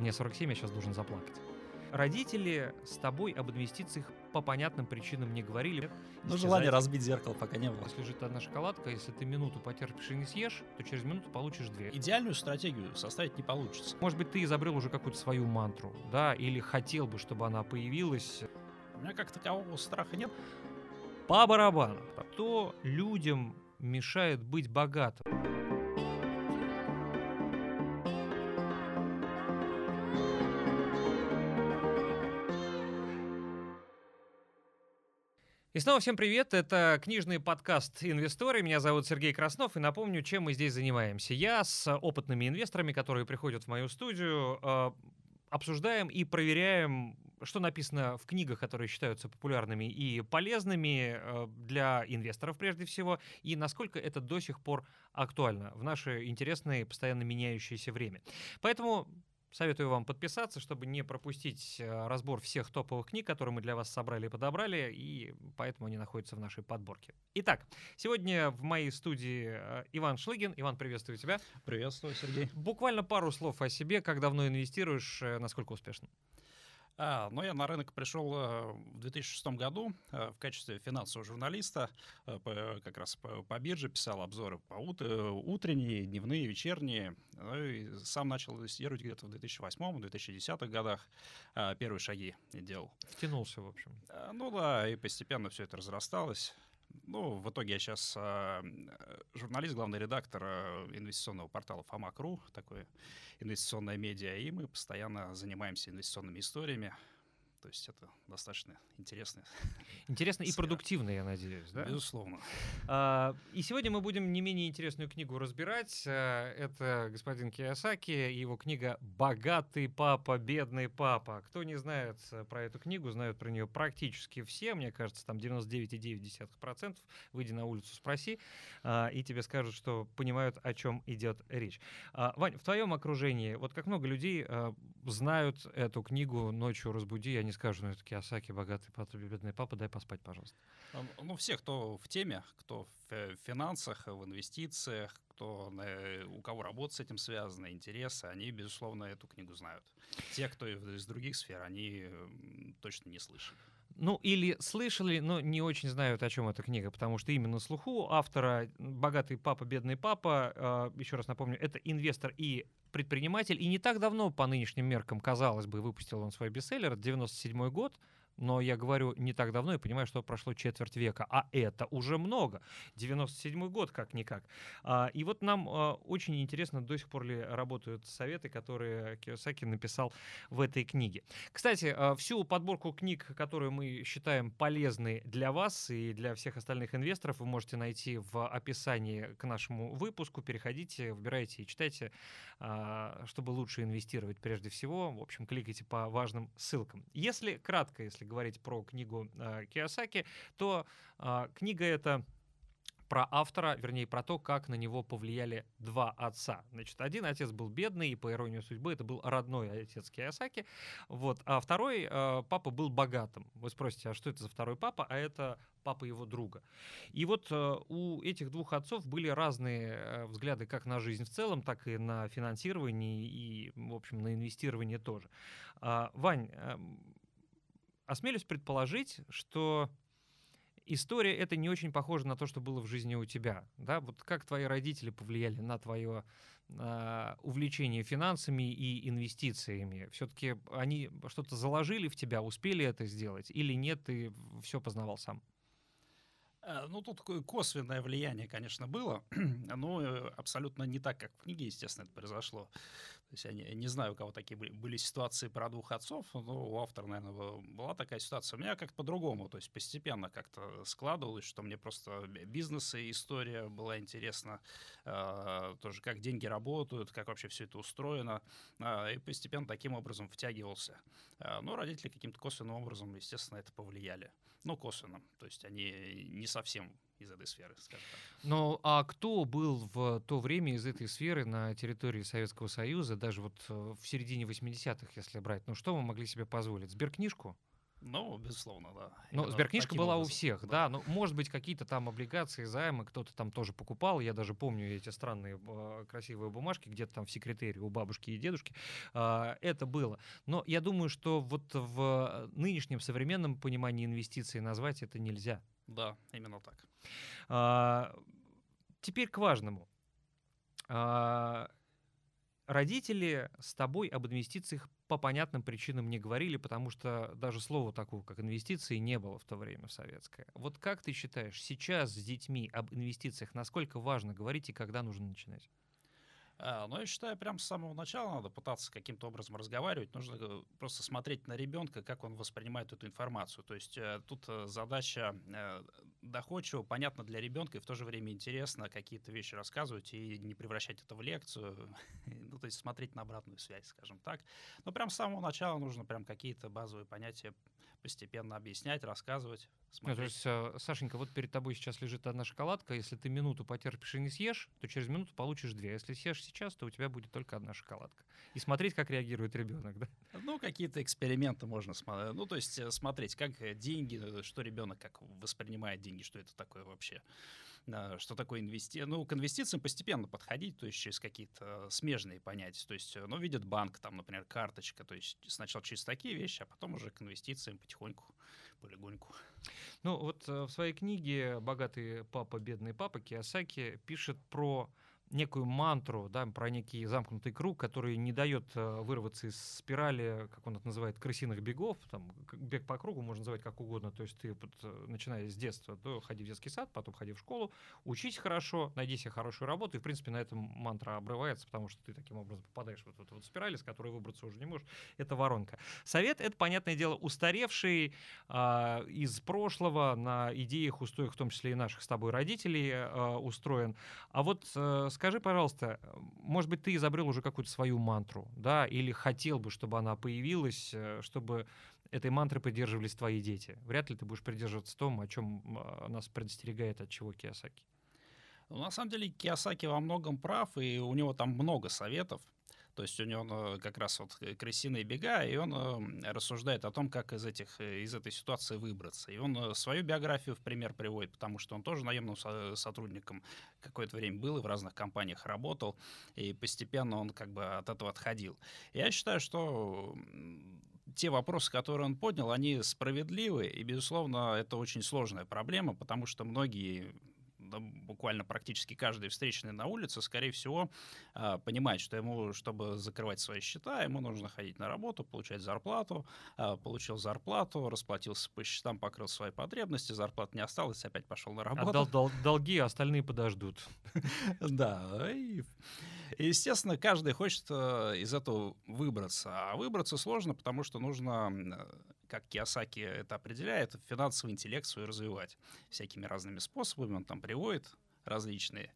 Мне 47, я сейчас должен заплакать. Родители с тобой об инвестициях по понятным причинам не говорили. Ну, желание разбить зеркало пока не было. Если лежит одна шоколадка, если ты минуту потерпишь и не съешь, то через минуту получишь две. Идеальную стратегию составить не получится. Может быть, ты изобрел уже какую-то свою мантру, да, или хотел бы, чтобы она появилась. У меня как такового страха нет. По барабану. Кто людям мешает быть богатым? И снова всем привет, это книжный подкаст «Инвесторы», меня зовут Сергей Краснов, и напомню, чем мы здесь занимаемся. Я с опытными инвесторами, которые приходят в мою студию, э, обсуждаем и проверяем, что написано в книгах, которые считаются популярными и полезными э, для инвесторов прежде всего, и насколько это до сих пор актуально в наше интересное, постоянно меняющееся время. Поэтому Советую вам подписаться, чтобы не пропустить э, разбор всех топовых книг, которые мы для вас собрали и подобрали, и поэтому они находятся в нашей подборке. Итак, сегодня в моей студии э, Иван Шлыгин. Иван, приветствую тебя. Приветствую, Сергей. Буквально пару слов о себе, как давно инвестируешь, э, насколько успешно. А, ну, я на рынок пришел э, в 2006 году э, в качестве финансового журналиста. Э, как раз по, бирже писал обзоры по ут, утренние, дневные, вечерние. Ну, и сам начал инвестировать где-то в 2008-2010 годах. Первые шаги делал. Втянулся, в общем. Ну да, и постепенно все это разрасталось. Ну, в итоге я сейчас э, журналист, главный редактор э, инвестиционного портала Фомак.ру, такое инвестиционное медиа, и мы постоянно занимаемся инвестиционными историями. То есть это достаточно интересно. Интересно и продуктивно, я надеюсь, да? Безусловно. А, и сегодня мы будем не менее интересную книгу разбирать. А, это господин Киосаки и его книга «Богатый папа, бедный папа». Кто не знает э, про эту книгу, знают про нее практически все. Мне кажется, там 99,9%. Выйди на улицу, спроси, а, и тебе скажут, что понимают, о чем идет речь. Вань, в твоем окружении, вот как много людей знают эту книгу «Ночью разбуди», они скажут, ну это Киосаки, богатый папа, бедный папа, дай поспать, пожалуйста. Ну, все, кто в теме, кто в финансах, в инвестициях, кто, у кого работа с этим связана, интересы, они, безусловно, эту книгу знают. Те, кто из других сфер, они точно не слышали. Ну, или слышали, но не очень знают, о чем эта книга, потому что именно слуху автора «Богатый папа, бедный папа», э, еще раз напомню, это инвестор и предприниматель, и не так давно, по нынешним меркам, казалось бы, выпустил он свой бестселлер, 97 год, но я говорю не так давно и понимаю, что прошло четверть века, а это уже много. 97 год как-никак. А, и вот нам а, очень интересно, до сих пор ли работают советы, которые Киосаки написал в этой книге. Кстати, а, всю подборку книг, которую мы считаем полезной для вас и для всех остальных инвесторов, вы можете найти в описании к нашему выпуску. Переходите, выбирайте и читайте, чтобы лучше инвестировать прежде всего. В общем, кликайте по важным ссылкам. Если кратко, если говорить про книгу э, Киосаки, то э, книга эта про автора, вернее, про то, как на него повлияли два отца. Значит, один отец был бедный, и по иронии судьбы это был родной отец Киосаки, вот, а второй э, папа был богатым. Вы спросите, а что это за второй папа? А это папа его друга. И вот э, у этих двух отцов были разные э, взгляды как на жизнь в целом, так и на финансирование и, в общем, на инвестирование тоже. Э, Вань, э, осмелюсь предположить, что история это не очень похожа на то, что было в жизни у тебя. Да? Вот как твои родители повлияли на твое э, увлечение финансами и инвестициями? Все-таки они что-то заложили в тебя, успели это сделать или нет, ты все познавал сам? Э, ну, тут косвенное влияние, конечно, было, но э, абсолютно не так, как в книге, естественно, это произошло. То есть я не, не знаю, у кого такие были, были ситуации про двух отцов, но у автора, наверное, была такая ситуация. У меня как-то по-другому, то есть постепенно как-то складывалось, что мне просто бизнес и история была интересна, э, тоже как деньги работают, как вообще все это устроено, э, и постепенно таким образом втягивался. Э, но родители каким-то косвенным образом, естественно, это повлияли. Ну, косвенно, то есть они не совсем из этой сферы, скажем так. Ну, а кто был в то время из этой сферы на территории Советского Союза, даже вот э, в середине 80-х, если брать? Ну, что мы могли себе позволить? Сберкнижку? Ну, безусловно, да. Ну, сберкнижка была у образом, всех, да. Ну, может быть, какие-то там облигации, займы кто-то там тоже покупал. Я даже помню эти странные э, красивые бумажки где-то там в секретаре у бабушки и дедушки. А, это было. Но я думаю, что вот в нынешнем современном понимании инвестиций назвать это нельзя. Да, именно так. А, теперь к важному. А, родители с тобой об инвестициях по понятным причинам не говорили, потому что даже слова такого, как инвестиции, не было в то время в советское. Вот как ты считаешь, сейчас с детьми об инвестициях насколько важно говорить и когда нужно начинать? А, Ну, я считаю, прям с самого начала надо пытаться каким-то образом разговаривать. Нужно э, просто смотреть на ребенка, как он воспринимает эту информацию. То есть э, тут э, задача доходчиво, понятно для ребенка, и в то же время интересно какие-то вещи рассказывать и не превращать это в лекцию. ну, то есть смотреть на обратную связь, скажем так. Но прям с самого начала нужно прям какие-то базовые понятия постепенно объяснять, рассказывать. Ну, то есть, э, Сашенька, вот перед тобой сейчас лежит одна шоколадка. Если ты минуту потерпишь и не съешь, то через минуту получишь две. Если съешь сейчас, то у тебя будет только одна шоколадка. И смотреть, как реагирует ребенок, да? Ну, какие-то эксперименты можно смотреть. Ну, то есть э, смотреть, как э, деньги, э, что ребенок как воспринимает деньги, что это такое вообще. А, Что такое инвести... Ну, к инвестициям постепенно подходить, то есть через какие-то э, смежные понятия. То есть, э, ну, видит банк, там, например, карточка. То есть сначала через такие вещи, а потом уже к инвестициям потихоньку, полегоньку. Ну, вот э, в своей книге «Богатый папа, бедный папа» Киосаки пишет про некую мантру, да, про некий замкнутый круг, который не дает э, вырваться из спирали, как он это называет, крысиных бегов. Там, бег по кругу можно называть как угодно. То есть ты, вот, э, начиная с детства, то ходи в детский сад, потом ходи в школу, учись хорошо, найди себе хорошую работу. И, в принципе, на этом мантра обрывается, потому что ты таким образом попадаешь в эту вот спираль, из которой выбраться уже не можешь. Это воронка. Совет — это, понятное дело, устаревший, а, из прошлого, на идеях, устоях, в том числе и наших с тобой родителей, а, устроен. А вот э, скажи, пожалуйста, может быть, ты изобрел уже какую-то свою мантру, да, или хотел бы, чтобы она появилась, э, чтобы этой мантры придерживались твои дети? Вряд ли ты будешь придерживаться том, о чем а, нас предостерегает от чего Киосаки. Ну, на самом деле, Киосаки во многом прав, и у него там много советов. То есть у него э, как раз вот э, крысиные бега, и он э, рассуждает о том, как из, этих, э, из этой ситуации выбраться. И он свою биографию в пример приводит, потому что он тоже наемным со- сотрудником какое-то время был и в разных компаниях работал, и постепенно он как бы от этого отходил. Я считаю, что те вопросы, которые он поднял, они справедливы, и, безусловно, это очень сложная проблема, потому что многие да, буквально практически каждый встречный на улице, скорее всего, а, понимает, что ему, чтобы закрывать свои счета, ему нужно ходить на работу, получать зарплату, а, получил зарплату, расплатился по счетам, покрыл свои потребности, зарплаты не осталось, опять пошел на работу. Отдал дол- долги, а остальные подождут. Да, и, естественно, каждый хочет э, из этого выбраться. А выбраться сложно, потому что нужно, как Киосаки это определяет, финансовый интеллект свой развивать всякими разными способами. Он там приводит различные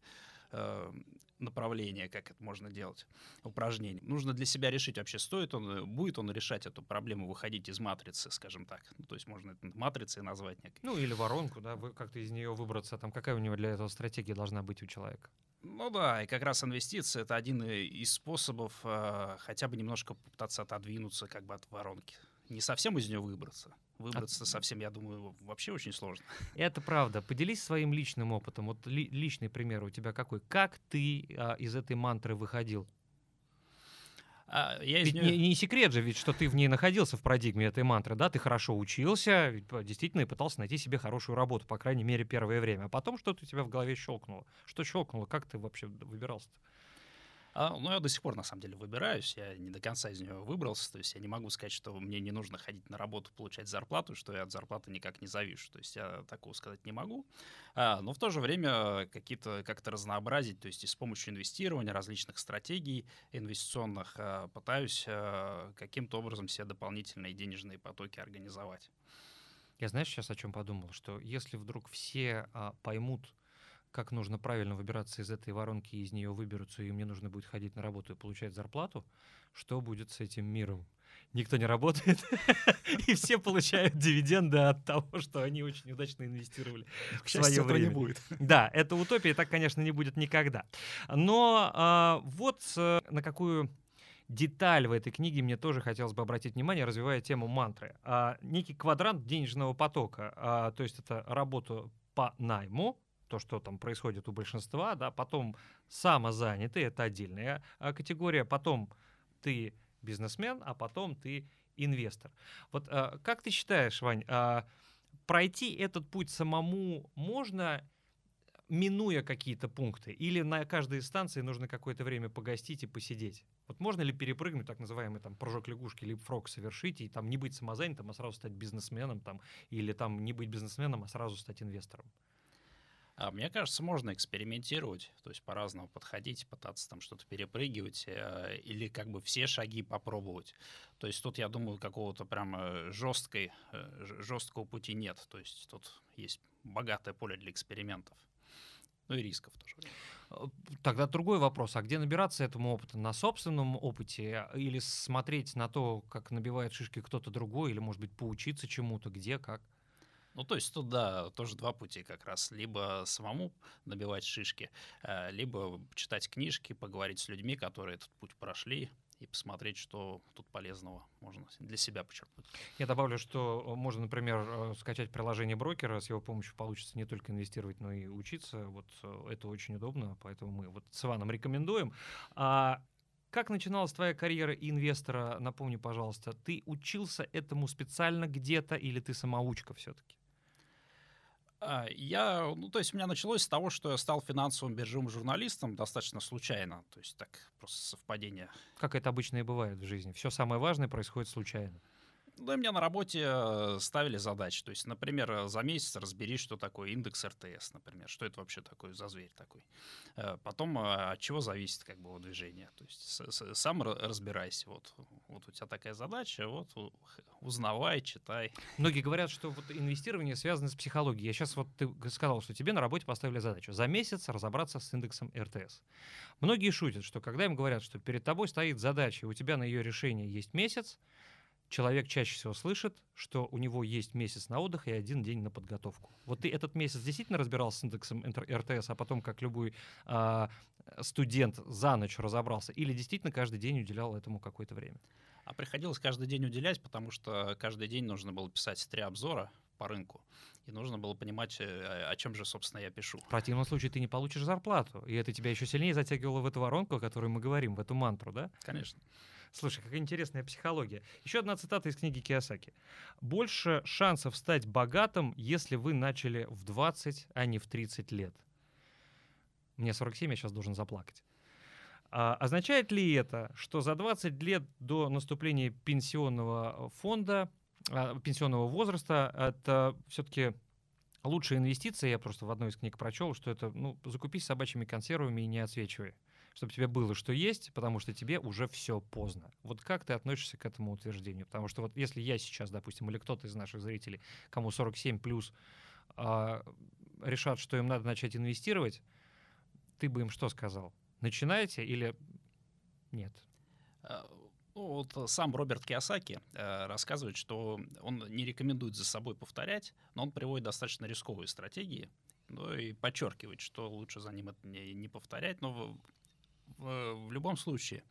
э, направления, как это можно делать, упражнения. Нужно для себя решить вообще, стоит он, э, будет он решать эту проблему, выходить из матрицы, скажем так. Ну, то есть можно это матрицей назвать некой. Ну, или воронку, да, вы как-то из нее выбраться. Там какая у него для этого стратегия должна быть у человека? Ну да, и как раз инвестиции это один и- из способов э, хотя бы немножко попытаться отодвинуться как бы от воронки. Не совсем из нее выбраться. Выбраться совсем, я думаю, вообще очень сложно. Это правда. Поделись своим личным опытом. Вот ли- личный пример у тебя какой? Как ты а, из этой мантры выходил? А я из Ведь неё- не, не секрет же, ведь что ты в ней находился в парадигме этой мантры, да? Ты хорошо учился, а, действительно и пытался найти себе хорошую работу, по крайней мере, первое время. А потом что-то у тебя в голове щелкнуло. Что щелкнуло? Как ты вообще выбирался-то? А, ну, я до сих пор, на самом деле, выбираюсь. Я не до конца из нее выбрался. То есть я не могу сказать, что мне не нужно ходить на работу, получать зарплату, что я от зарплаты никак не завишу. То есть я такого сказать не могу. А, но в то же время какие-то как-то разнообразить, то есть и с помощью инвестирования, различных стратегий инвестиционных а, пытаюсь каким-то образом себе дополнительные денежные потоки организовать. Я знаешь сейчас о чем подумал? Что если вдруг все а, поймут, как нужно правильно выбираться из этой воронки, и из нее выберутся, и мне нужно будет ходить на работу и получать зарплату, что будет с этим миром? Никто не работает, и все получают дивиденды от того, что они очень удачно инвестировали в свое время. будет. Да, это утопия, так, конечно, не будет никогда. Но а, вот э, на какую деталь в этой книге мне тоже хотелось бы обратить внимание, развивая тему мантры. А, некий квадрант денежного потока, а, то есть это работа по найму, то, что там происходит у большинства, да, потом самозанятый, это отдельная а, категория, потом ты бизнесмен, а потом ты инвестор. Вот а, как ты считаешь, Вань, а, пройти этот путь самому можно, минуя какие-то пункты, или на каждой станции нужно какое-то время погостить и посидеть? Вот можно ли перепрыгнуть так называемый там прыжок лягушки, либо фрог совершить, и там не быть самозанятым, а сразу стать бизнесменом, там, или там не быть бизнесменом, а сразу стать инвестором? А мне кажется, можно экспериментировать, то есть по-разному подходить, пытаться там что-то перепрыгивать э, или как бы все шаги попробовать. То есть тут, я думаю, какого-то прям э, жесткой, э, жесткого пути нет. То есть тут есть богатое поле для экспериментов. Ну и рисков тоже. Э, тогда другой вопрос. А где набираться этому опыту? На собственном опыте или смотреть на то, как набивает шишки кто-то другой, или, может быть, поучиться чему-то, где, как? Ну, то есть тут, да, тоже два пути как раз. Либо самому набивать шишки, э, либо читать книжки, поговорить с людьми, которые этот путь прошли, и посмотреть, что тут полезного можно для себя почерпнуть. Я добавлю, что э, можно, например, э, скачать приложение брокера, с его помощью получится не только инвестировать, но и учиться. Вот это очень удобно, поэтому мы вот с Иваном рекомендуем. А как начиналась твоя карьера инвестора? Напомни, пожалуйста, ты учился этому специально где-то или ты самоучка все-таки? А, я, ну, то есть у меня началось с того, что я стал финансовым биржевым журналистом достаточно случайно, то есть так просто совпадение. Как это обычно и бывает в жизни. Все самое важное происходит случайно. Ну, и мне на работе э, ставили задачи. То есть, например, э, за месяц разбери, что такое индекс РТС, например. Что это вообще такое за зверь такой. Э, потом, от чего зависит как бы его движение. То есть, сам разбирайся. Вот, вот у тебя такая задача, вот узнавай, читай. Многие говорят, что вот инвестирование связано с психологией. Я сейчас вот ты сказал, что тебе на работе поставили задачу за месяц разобраться с индексом РТС. Многие шутят, что когда им говорят, что перед тобой стоит задача, у тебя на ее решение есть месяц, человек чаще всего слышит, что у него есть месяц на отдых и один день на подготовку. Вот ты этот месяц действительно разбирался с индексом РТС, а потом, как любой а, студент, за ночь разобрался? Или действительно каждый день уделял этому какое-то время? А приходилось каждый день уделять, потому что каждый день нужно было писать три обзора по рынку. И нужно было понимать, э, о чем же, собственно, я пишу. В противном случае ты не получишь зарплату. И это тебя еще сильнее затягивало в эту воронку, о которой мы говорим, в эту мантру, да? Конечно. Слушай, какая интересная психология. Еще одна цитата из книги Киосаки. «Больше шансов стать богатым, если вы начали в 20, а не в 30 лет». Мне 47, я сейчас должен заплакать. А, означает ли это, что за 20 лет до наступления пенсионного фонда, а, пенсионного возраста, это все-таки лучшая инвестиция? Я просто в одной из книг прочел, что это ну, закупись собачьими консервами и не отсвечивай чтобы тебе было что есть, потому что тебе уже все поздно. Вот как ты относишься к этому утверждению? Потому что вот если я сейчас, допустим, или кто-то из наших зрителей, кому 47 плюс, э, решат, что им надо начать инвестировать, ты бы им что сказал? Начинайте или нет? А, ну, вот сам Роберт Киосаки э, рассказывает, что он не рекомендует за собой повторять, но он приводит достаточно рисковые стратегии, ну и подчеркивает, что лучше за ним это не, не повторять, но в, в любом случае,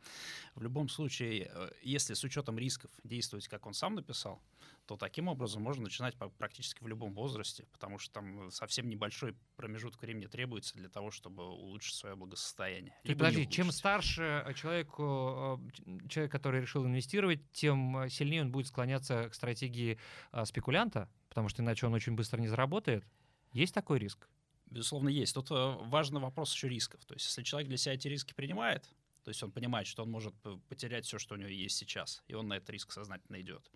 в любом случае, э, если с учетом рисков действовать, как он сам написал, то таким образом можно начинать практически в любом возрасте, потому что там совсем небольшой промежуток времени требуется для того, чтобы улучшить свое благосостояние. И подожди, чем старше э, человеку, э, человек, который решил инвестировать, тем сильнее он будет склоняться к стратегии спекулянта, потому что иначе он очень быстро не заработает. Есть такой риск? Безусловно, есть. Тут э, важный вопрос еще рисков. То есть, если человек для себя эти риски принимает, то есть он понимает, что он может потерять все, что у него есть сейчас, и он на этот риск сознательно идет.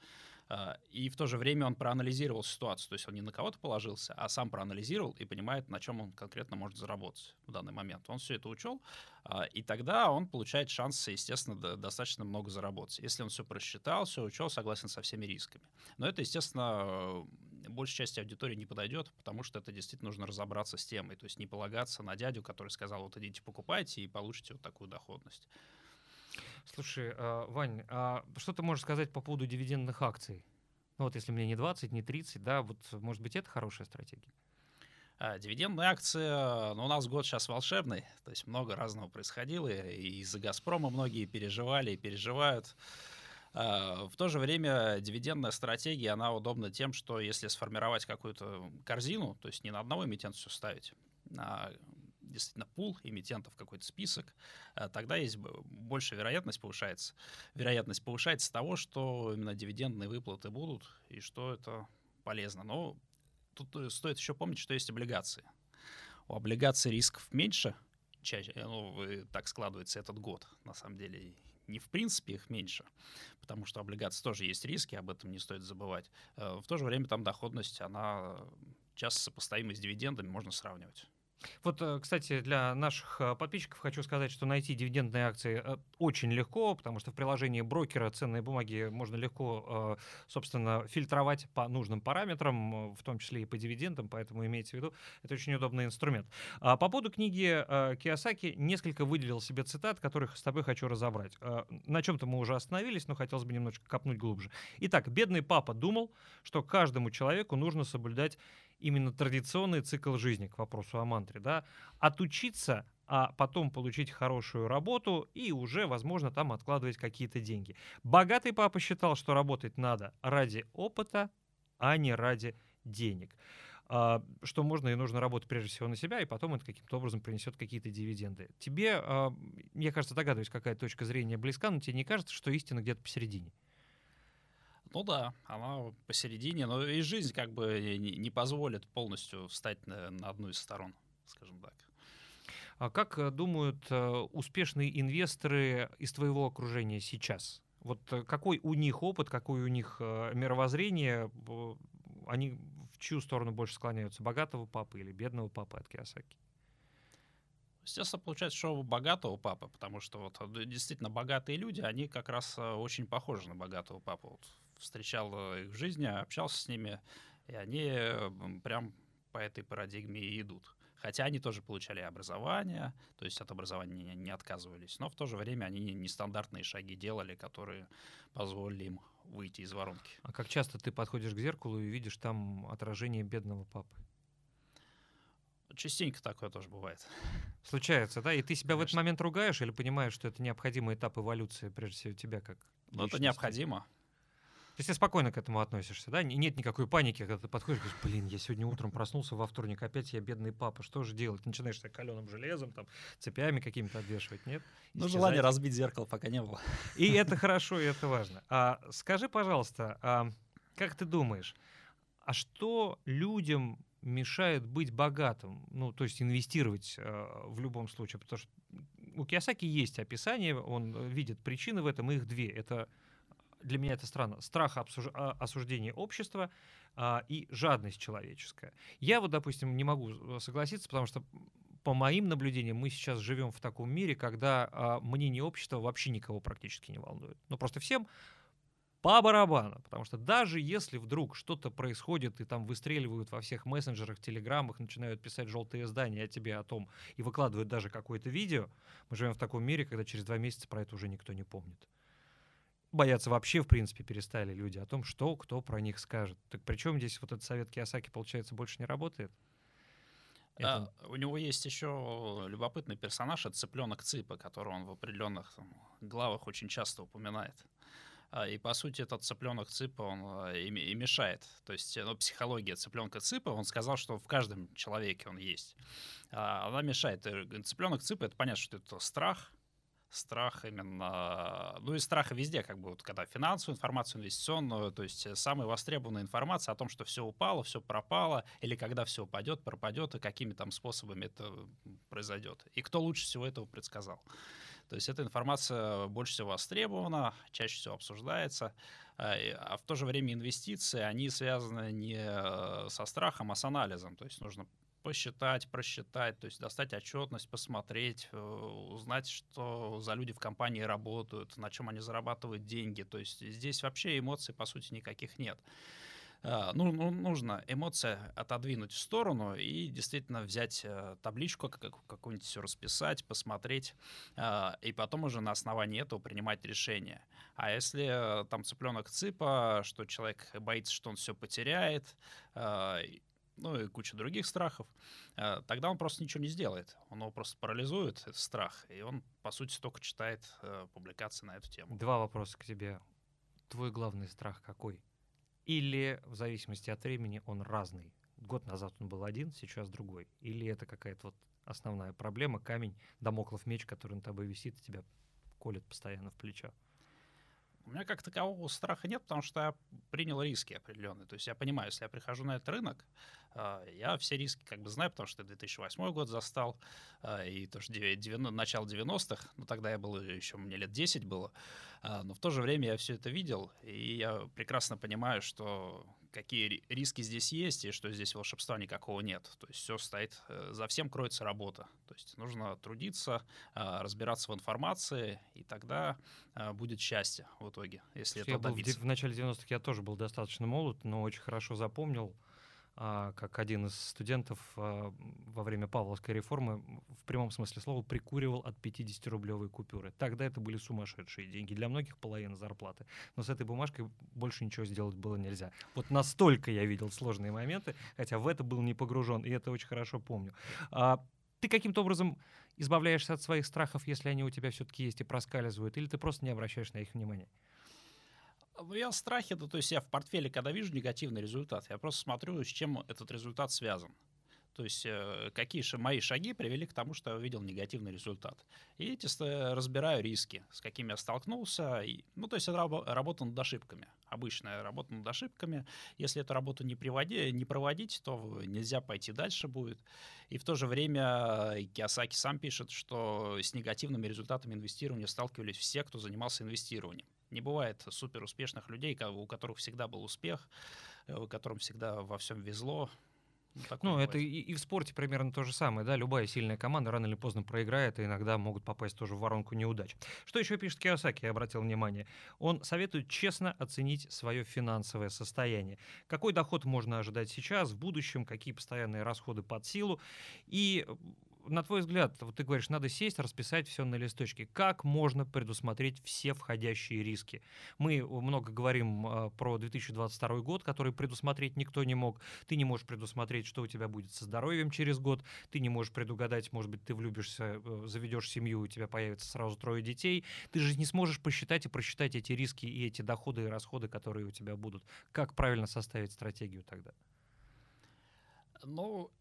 А, и в то же время он проанализировал ситуацию, то есть он не на кого-то положился, а сам проанализировал и понимает, на чем он конкретно может заработать в данный момент. Он все это учел, а, и тогда он получает шанс, естественно, достаточно много заработать. Если он все просчитал, все учел, согласен со всеми рисками. Но это, естественно, большей части аудитории не подойдет, потому что это действительно нужно разобраться с темой, то есть не полагаться на дядю, который сказал, вот идите покупайте и получите вот такую доходность. Слушай, а, Вань, а что ты можешь сказать по поводу дивидендных акций? Ну вот если мне не 20, не 30, да, вот может быть это хорошая стратегия? А, дивидендные акции, ну, у нас год сейчас волшебный, то есть много разного происходило, и из-за «Газпрома» многие переживали и переживают. А, в то же время дивидендная стратегия, она удобна тем, что если сформировать какую-то корзину, то есть не на одного эмитента все ставить, а действительно пул эмитентов, какой-то список, а, тогда есть больше вероятность повышается. Вероятность повышается того, что именно дивидендные выплаты будут и что это полезно. Но тут э, стоит еще помнить, что есть облигации. У облигаций рисков меньше, чаще, э, ну, так складывается этот год, на самом деле. Не в принципе их меньше, потому что облигации тоже есть риски, об этом не стоит забывать. Э, в то же время там доходность, она часто сопоставима с дивидендами, можно сравнивать. Вот, э, кстати, для наших э, подписчиков хочу сказать, что найти дивидендные акции э, очень легко, потому что в приложении брокера ценные бумаги можно легко, собственно, фильтровать по нужным параметрам, в том числе и по дивидендам, поэтому имейте в виду, это очень удобный инструмент. А по поводу книги Киосаки несколько выделил себе цитат, которых с тобой хочу разобрать. На чем-то мы уже остановились, но хотелось бы немножко копнуть глубже. Итак, бедный папа думал, что каждому человеку нужно соблюдать именно традиционный цикл жизни, к вопросу о мантре, да, отучиться, а потом получить хорошую работу и уже, возможно, там откладывать какие-то деньги. Богатый папа считал, что работать надо ради опыта, а не ради денег. А, что можно и нужно работать прежде всего на себя, и потом это каким-то образом принесет какие-то дивиденды. Тебе, а, я, кажется, догадываюсь, какая точка зрения близка, но тебе не кажется, что истина где-то посередине? Ну да, она посередине, но и жизнь как бы не, позволит полностью встать на, на одну из сторон, скажем так. А как э, думают э, успешные инвесторы из твоего окружения сейчас? Вот э, какой у них опыт, какое у них мировоззрение? Они в чью сторону больше склоняются? Богатого папы или бедного папы от Киосаки? Естественно, получается, что у богатого папы, потому что вот действительно богатые люди, они как раз очень похожи на богатого папу. Вот встречал э, их в жизни, общался с ними, и они прям по этой парадигме и идут. Хотя они тоже получали образование, то есть от образования не отказывались, но в то же время они нестандартные шаги делали, которые позволили им выйти из воронки. А как часто ты подходишь к зеркалу и видишь там отражение бедного папы? Частенько такое тоже бывает. Случается, да? И ты себя Конечно. в этот момент ругаешь или понимаешь, что это необходимый этап эволюции, прежде всего, тебя как Ну, это необходимо. То есть ты спокойно к этому относишься, да? Нет никакой паники, когда ты подходишь и говоришь, блин, я сегодня утром проснулся во вторник, опять я бедный папа, что же делать? начинаешь себя каленым железом, там, цепями какими-то обвешивать, нет? Ну, желание разбить зеркало пока не было. И это хорошо, и это важно. А скажи, пожалуйста, а как ты думаешь, а что людям мешает быть богатым, ну, то есть инвестировать э, в любом случае, потому что у Киосаки есть описание, он видит причины в этом, их две. Это для меня это странно, страх обсуж... А, осуждения общества а, и жадность человеческая. Я вот, допустим, не могу э, согласиться, потому что по моим наблюдениям, мы сейчас живем в таком мире, когда а, мнение общества вообще никого практически не волнует. Ну, просто всем по барабану, потому что даже если вдруг что-то происходит и там выстреливают во всех мессенджерах, телеграммах, начинают писать желтые издания о тебе о том и выкладывают даже какое-то видео, мы живем в таком мире, когда через два месяца про это уже никто не помнит бояться вообще, в принципе, перестали люди о том, что кто про них скажет. Так причем здесь вот этот совет Киосаки, получается, больше не работает? Это... А, у него есть еще любопытный персонаж, это цыпленок Цыпа, которого он в определенных там, главах очень часто упоминает. А, и, по сути, этот цыпленок Цыпа, он а, и, и мешает. То есть, ну, психология цыпленка Цыпа, он сказал, что в каждом человеке он есть. А, она мешает. Цыпленок Цыпа, это понятно, что это страх, страх именно, ну и страх везде, как бы вот когда финансовую информацию, инвестиционную, то есть самая востребованная информация о том, что все упало, все пропало, или когда все упадет, пропадет, и какими там способами это произойдет. И кто лучше всего этого предсказал. То есть эта информация больше всего востребована, чаще всего обсуждается, а, а в то же время инвестиции, они связаны не э, со страхом, а с анализом. То есть нужно посчитать, просчитать, то есть достать отчетность, посмотреть, э, узнать, что за люди в компании работают, на чем они зарабатывают деньги. То есть здесь вообще эмоций, по сути, никаких нет. А, ну, ну, нужно эмоции отодвинуть в сторону и действительно взять э, табличку, какую-нибудь все расписать, посмотреть, а, и потом уже на основании этого принимать решение. А если э, там цыпленок цыпа, что человек боится, что он все потеряет, ну и куча других страхов, э, тогда он просто ничего не сделает. Он его просто парализует, этот страх, и он, по сути, только читает э, публикации на эту тему. Два вопроса к тебе. Твой главный страх какой? Или в зависимости от времени он разный? Год назад он был один, сейчас другой. Или это какая-то вот основная проблема, камень, домоклов меч, который на тобой висит и тебя колет постоянно в плечо? У меня как такового страха нет, потому что я принял риски определенные. То есть я понимаю, если я прихожу на этот рынок, а, я все риски как бы знаю, потому что 2008 год застал, а, и тоже 90, начало 90-х, но тогда я был еще, мне лет 10 было, а, но в то же время я все это видел, и я прекрасно понимаю, что какие риски здесь есть и что здесь волшебства никакого нет. То есть все стоит, э, за всем кроется работа. То есть нужно трудиться, разбираться в информации, и тогда будет счастье в итоге, если это добиться. в, в начале 90-х я тоже был достаточно молод, но очень хорошо запомнил а, как один из студентов а, во время Павловской реформы в прямом смысле слова прикуривал от 50-рублевой купюры. Тогда это были сумасшедшие деньги. Для многих половина зарплаты. Но с этой бумажкой больше ничего сделать было нельзя. Вот настолько я видел сложные моменты, хотя в это был не погружен, и это очень хорошо помню. А, ты каким-то образом избавляешься от своих страхов, если они у тебя все-таки есть и проскальзывают, или ты просто не обращаешь на их внимание? Ну, я страхе, да, то есть я в портфеле, когда вижу негативный результат, я просто смотрю, с чем этот результат связан. То есть э, какие же мои шаги привели к тому, что я увидел негативный результат. И эти разбираю риски, с какими я столкнулся. И, ну, то есть это работа над ошибками. Обычная работа над ошибками. Если эту работу не, приводи, не проводить, то нельзя пойти дальше будет. И в то же время Киосаки сам пишет, что с негативными результатами инвестирования сталкивались все, кто занимался инвестированием. Не бывает супер успешных людей, у которых всегда был успех, э, которым всегда во всем везло. Ну, ну это и, и в спорте примерно то же самое, да, любая сильная команда рано или поздно проиграет, и иногда могут попасть тоже в воронку неудач. Что еще пишет Киосаки, я обратил внимание? Он советует честно оценить свое финансовое состояние. Какой доход можно ожидать сейчас, в будущем, какие постоянные расходы под силу, и на твой взгляд, вот ты говоришь, надо сесть, расписать все на листочке. Как можно предусмотреть все входящие риски? Мы много говорим э, про 2022 год, который предусмотреть никто не мог. Ты не можешь предусмотреть, что у тебя будет со здоровьем через год. Ты не можешь предугадать, может быть, ты влюбишься, э, заведешь семью, у тебя появится сразу трое детей. Ты же не сможешь посчитать и просчитать эти риски и эти доходы и расходы, которые у тебя будут. Как правильно составить стратегию тогда? Ну,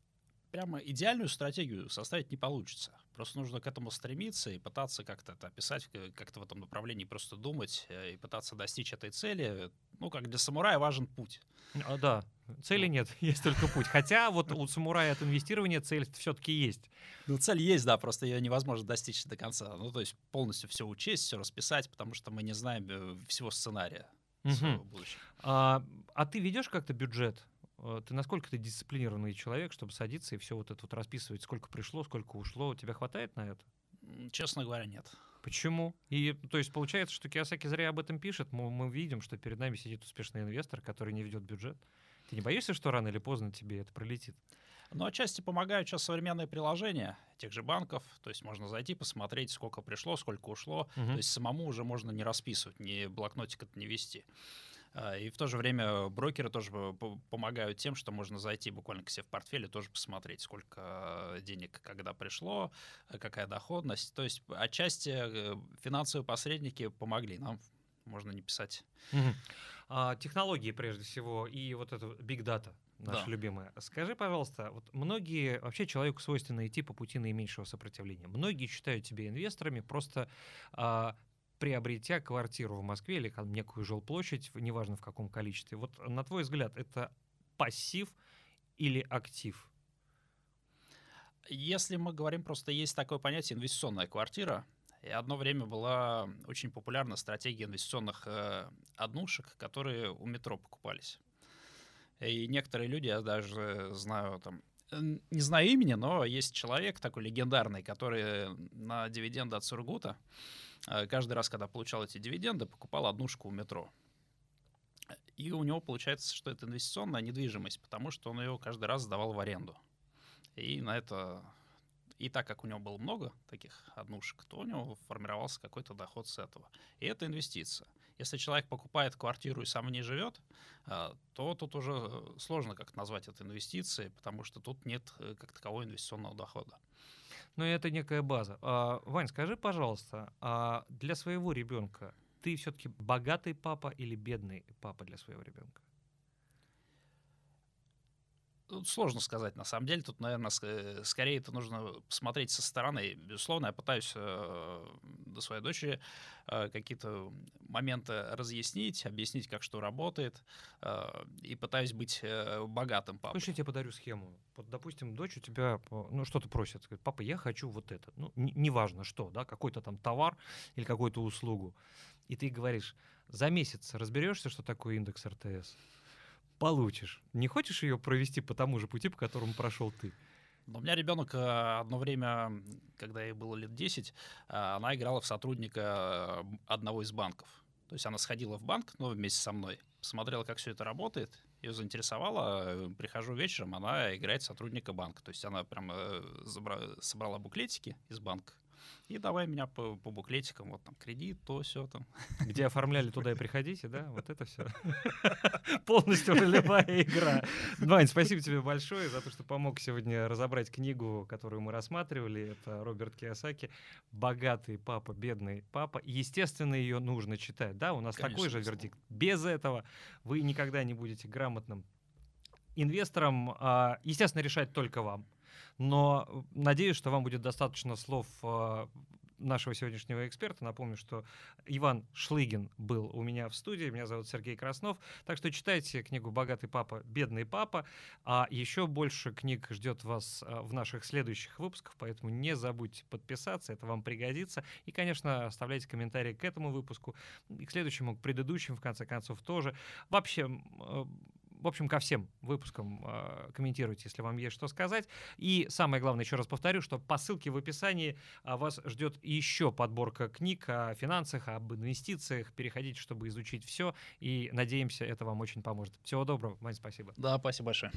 прямо идеальную стратегию составить не получится. Просто нужно к этому стремиться и пытаться как-то это описать, как-то в этом направлении просто думать э, и пытаться достичь этой цели. Ну, как для самурая важен путь. А, да, цели ну. нет, есть только путь. Хотя вот у самурая от инвестирования цель все-таки есть. Ну, цель есть, да, просто ее невозможно достичь до конца. Ну, то есть полностью все учесть, все расписать, потому что мы не знаем э, всего сценария угу. А, а ты ведешь как-то бюджет? Э, ты насколько ты дисциплинированный человек, чтобы садиться и все вот это вот расписывать, сколько пришло, сколько ушло? У тебя хватает на это? Честно говоря, нет. Почему? И, то есть, получается, что Киосаки зря об этом пишет. Мы, мы видим, что перед нами сидит успешный инвестор, который не ведет бюджет. Ты не боишься, что рано или поздно тебе это пролетит? Ну, отчасти помогают сейчас современные приложения тех же банков. То есть можно зайти, посмотреть, сколько пришло, сколько ушло. Угу. То есть самому уже можно не расписывать, не блокнотик это не вести. А, и в то же время брокеры тоже помогают тем, что можно зайти буквально к себе в портфель и тоже посмотреть, сколько денег когда пришло, какая доходность. То есть отчасти э, финансовые посредники помогли нам, можно не писать. Угу. А, технологии прежде всего и вот это big data наша да. любимая. Скажи, пожалуйста, вот многие, вообще человеку свойственно идти по пути наименьшего сопротивления. Многие считают себя инвесторами просто а, приобретя квартиру в Москве или некую жилплощадь, неважно в каком количестве. Вот на твой взгляд, это пассив или актив? Если мы говорим, просто есть такое понятие инвестиционная квартира, и одно время была очень популярна стратегия инвестиционных э, однушек, которые у метро покупались. И некоторые люди, я даже знаю, там, не знаю имени, но есть человек такой легендарный, который на дивиденды от Сургута каждый раз, когда получал эти дивиденды, покупал однушку у метро. И у него получается, что это инвестиционная недвижимость, потому что он ее каждый раз сдавал в аренду. И на это и так как у него было много таких однушек, то у него формировался какой-то доход с этого. И это инвестиция. Если человек покупает квартиру и сам в ней живет, а, то тут уже э, сложно как назвать это инвестицией, потому что тут нет э, как такового инвестиционного дохода. Ну, это некая база. А, Вань, скажи, пожалуйста, а для своего ребенка ты все-таки богатый папа или бедный папа для своего ребенка? Тут сложно сказать, на самом деле. Тут, наверное, э, скорее это нужно посмотреть со стороны. Безусловно, я пытаюсь э, до своей дочери э, какие-то моменты разъяснить, объяснить, как что работает, э, и пытаюсь быть э, богатым папой. Слушай, я тебе подарю схему. Вот, допустим, дочь у тебя, ну, что-то просит. Говорит, папа, я хочу вот это. Ну, неважно что, да, какой-то там товар или какую-то услугу. И ты говоришь, за месяц разберешься, что такое индекс РТС? Получишь. Не хочешь ее провести по тому же пути, по которому прошел ты? Но у меня ребенок э, одно время, когда ей было лет 10, э, она играла в сотрудника э, одного из банков. То есть она сходила в банк, ну, вместе со мной, посмотрела, как все это работает, ее заинтересовало. Прихожу вечером, она играет сотрудника банка. То есть она прям собрала буклетики из банка, и давай меня по, по буклетикам, вот там кредит, то, все там. Где оформляли туда и приходите, да? Вот это все. Полностью ролевая игра. Вань, спасибо тебе большое за то, что помог сегодня разобрать книгу, которую мы рассматривали. Это Роберт Киосаки «Богатый папа, бедный папа». Естественно, ее нужно читать. Да, у нас Конечно, такой же вердикт. Без этого вы никогда не будете грамотным инвестором. А, естественно, решать только вам но э, надеюсь, что вам будет достаточно слов э, нашего сегодняшнего эксперта. Напомню, что Иван Шлыгин был у меня в студии. Меня зовут Сергей Краснов. Так что читайте книгу «Богатый папа, бедный папа». А еще больше книг ждет вас э, в наших следующих выпусках, поэтому не забудьте подписаться, это вам пригодится. И, конечно, оставляйте комментарии к этому выпуску и к следующему, к предыдущим, в конце концов, тоже. Вообще, в общем, ко всем выпускам э, комментируйте, если вам есть что сказать. И самое главное, еще раз повторю, что по ссылке в описании а, вас ждет еще подборка книг о финансах, об инвестициях. Переходите, чтобы изучить все. И надеемся, это вам очень поможет. Всего доброго. Вань, спасибо. Да, спасибо большое.